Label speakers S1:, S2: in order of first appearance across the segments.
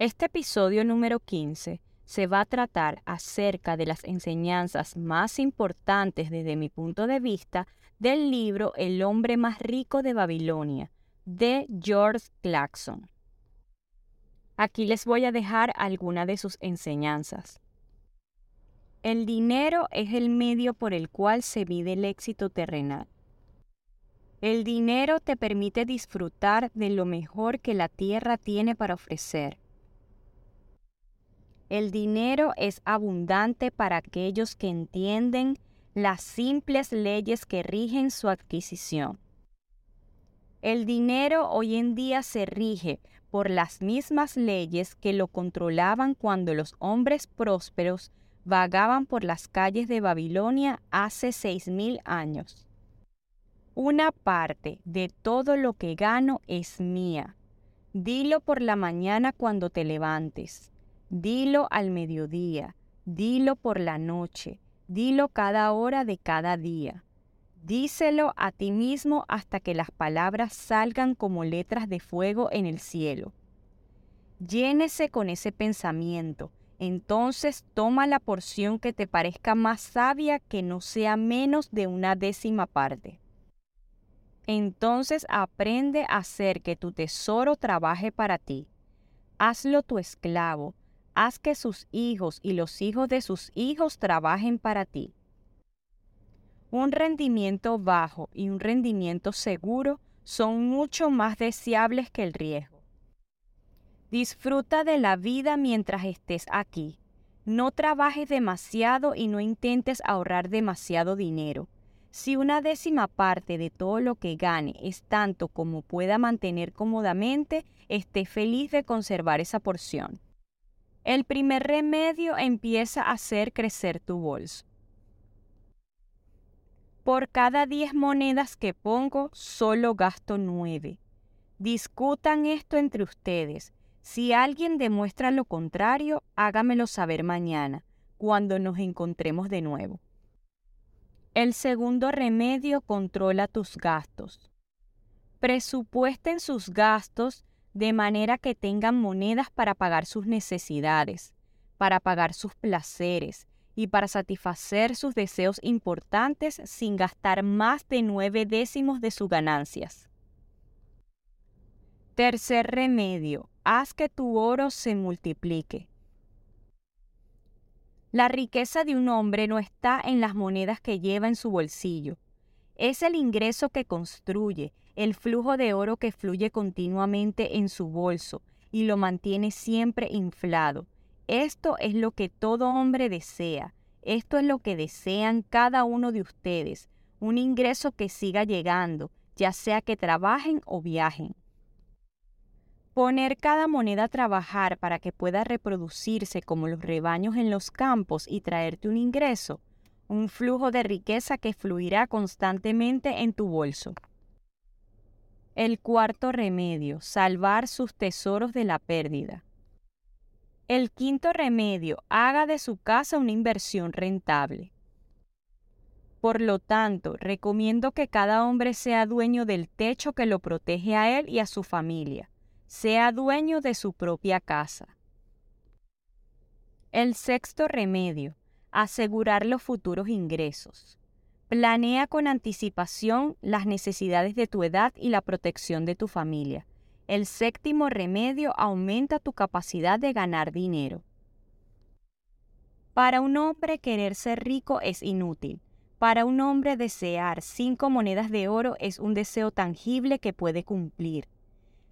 S1: Este episodio número 15 se va a tratar acerca de las enseñanzas más importantes desde mi punto de vista del libro El hombre más rico de Babilonia, de George Claxon. Aquí les voy a dejar alguna de sus enseñanzas. El dinero es el medio por el cual se mide el éxito terrenal. El dinero te permite disfrutar de lo mejor que la tierra tiene para ofrecer el dinero es abundante para aquellos que entienden las simples leyes que rigen su adquisición. El dinero hoy en día se rige por las mismas leyes que lo controlaban cuando los hombres prósperos vagaban por las calles de Babilonia hace seis mil años. Una parte de todo lo que gano es mía. Dilo por la mañana cuando te levantes. Dilo al mediodía, dilo por la noche, dilo cada hora de cada día. Díselo a ti mismo hasta que las palabras salgan como letras de fuego en el cielo. Llénese con ese pensamiento. Entonces toma la porción que te parezca más sabia que no sea menos de una décima parte. Entonces aprende a hacer que tu tesoro trabaje para ti. Hazlo tu esclavo, haz que sus hijos y los hijos de sus hijos trabajen para ti. Un rendimiento bajo y un rendimiento seguro son mucho más deseables que el riesgo. Disfruta de la vida mientras estés aquí. No trabajes demasiado y no intentes ahorrar demasiado dinero. Si una décima parte de todo lo que gane es tanto como pueda mantener cómodamente, esté feliz de conservar esa porción. El primer remedio empieza a hacer crecer tu bolso. Por cada 10 monedas que pongo, solo gasto 9. Discutan esto entre ustedes. Si alguien demuestra lo contrario, hágamelo saber mañana, cuando nos encontremos de nuevo. El segundo remedio controla tus gastos. Presupuesten sus gastos de manera que tengan monedas para pagar sus necesidades, para pagar sus placeres y para satisfacer sus deseos importantes sin gastar más de nueve décimos de sus ganancias. Tercer remedio, haz que tu oro se multiplique. La riqueza de un hombre no está en las monedas que lleva en su bolsillo, es el ingreso que construye, el flujo de oro que fluye continuamente en su bolso y lo mantiene siempre inflado. Esto es lo que todo hombre desea. Esto es lo que desean cada uno de ustedes. Un ingreso que siga llegando, ya sea que trabajen o viajen. Poner cada moneda a trabajar para que pueda reproducirse como los rebaños en los campos y traerte un ingreso, un flujo de riqueza que fluirá constantemente en tu bolso. El cuarto remedio, salvar sus tesoros de la pérdida. El quinto remedio, haga de su casa una inversión rentable. Por lo tanto, recomiendo que cada hombre sea dueño del techo que lo protege a él y a su familia, sea dueño de su propia casa. El sexto remedio, asegurar los futuros ingresos. Planea con anticipación las necesidades de tu edad y la protección de tu familia. El séptimo remedio aumenta tu capacidad de ganar dinero. Para un hombre querer ser rico es inútil. Para un hombre desear cinco monedas de oro es un deseo tangible que puede cumplir.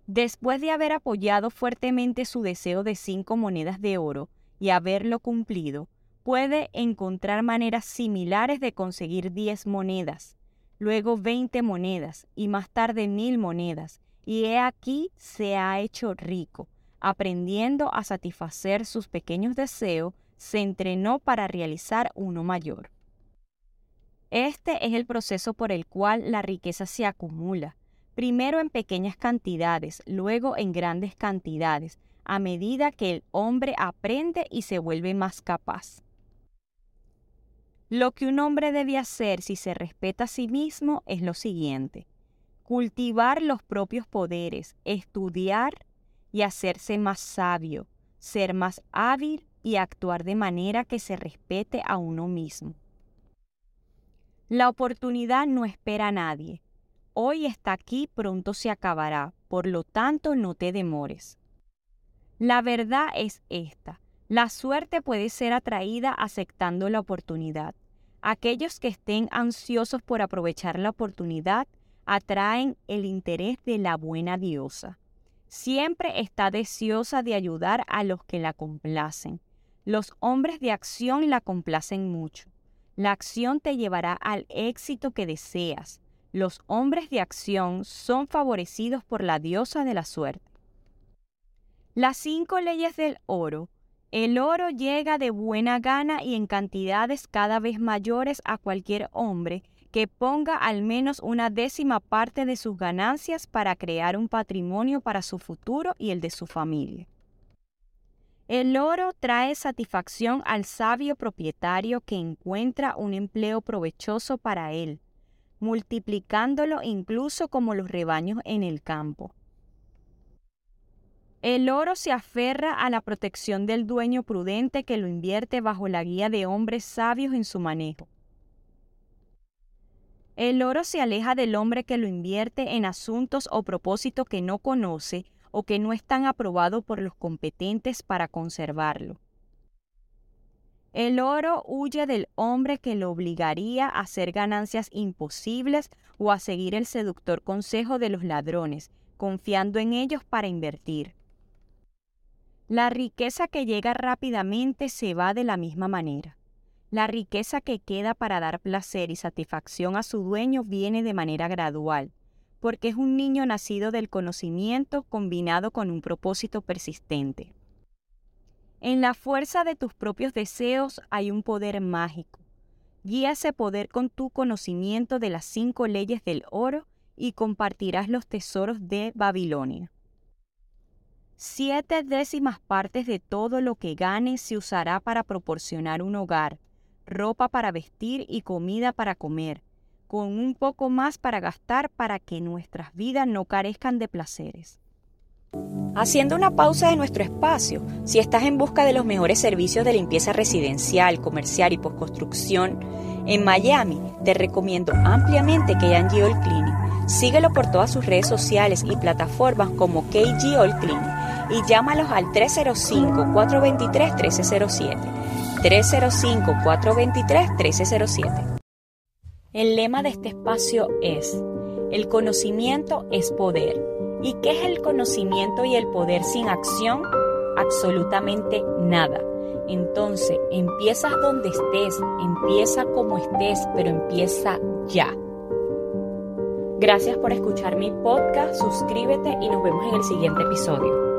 S1: Después de haber apoyado fuertemente su deseo de cinco monedas de oro y haberlo cumplido, puede encontrar maneras similares de conseguir 10 monedas, luego 20 monedas y más tarde mil monedas, y he aquí se ha hecho rico. aprendiendo a satisfacer sus pequeños deseos, se entrenó para realizar uno mayor. Este es el proceso por el cual la riqueza se acumula, primero en pequeñas cantidades, luego en grandes cantidades, a medida que el hombre aprende y se vuelve más capaz. Lo que un hombre debe hacer si se respeta a sí mismo es lo siguiente. Cultivar los propios poderes, estudiar y hacerse más sabio, ser más hábil y actuar de manera que se respete a uno mismo. La oportunidad no espera a nadie. Hoy está aquí, pronto se acabará, por lo tanto no te demores. La verdad es esta. La suerte puede ser atraída aceptando la oportunidad. Aquellos que estén ansiosos por aprovechar la oportunidad atraen el interés de la buena diosa. Siempre está deseosa de ayudar a los que la complacen. Los hombres de acción la complacen mucho. La acción te llevará al éxito que deseas. Los hombres de acción son favorecidos por la diosa de la suerte. Las cinco leyes del oro. El oro llega de buena gana y en cantidades cada vez mayores a cualquier hombre que ponga al menos una décima parte de sus ganancias para crear un patrimonio para su futuro y el de su familia. El oro trae satisfacción al sabio propietario que encuentra un empleo provechoso para él, multiplicándolo incluso como los rebaños en el campo. El oro se aferra a la protección del dueño prudente que lo invierte bajo la guía de hombres sabios en su manejo. El oro se aleja del hombre que lo invierte en asuntos o propósitos que no conoce o que no están aprobados por los competentes para conservarlo. El oro huye del hombre que lo obligaría a hacer ganancias imposibles o a seguir el seductor consejo de los ladrones, confiando en ellos para invertir. La riqueza que llega rápidamente se va de la misma manera. La riqueza que queda para dar placer y satisfacción a su dueño viene de manera gradual, porque es un niño nacido del conocimiento combinado con un propósito persistente. En la fuerza de tus propios deseos hay un poder mágico. Guía ese poder con tu conocimiento de las cinco leyes del oro y compartirás los tesoros de Babilonia. Siete décimas partes de todo lo que ganes se usará para proporcionar un hogar, ropa para vestir y comida para comer, con un poco más para gastar para que nuestras vidas no carezcan de placeres.
S2: Haciendo una pausa de nuestro espacio, si estás en busca de los mejores servicios de limpieza residencial, comercial y postconstrucción en Miami, te recomiendo ampliamente KG All Cleaning. Síguelo por todas sus redes sociales y plataformas como KG All Cleaning y llámalos al 305-423-1307. 305-423-1307. El lema de este espacio es, el conocimiento es poder. ¿Y qué es el conocimiento y el poder sin acción? Absolutamente nada. Entonces, empiezas donde estés, empieza como estés, pero empieza ya. Gracias por escuchar mi podcast, suscríbete y nos vemos en el siguiente episodio.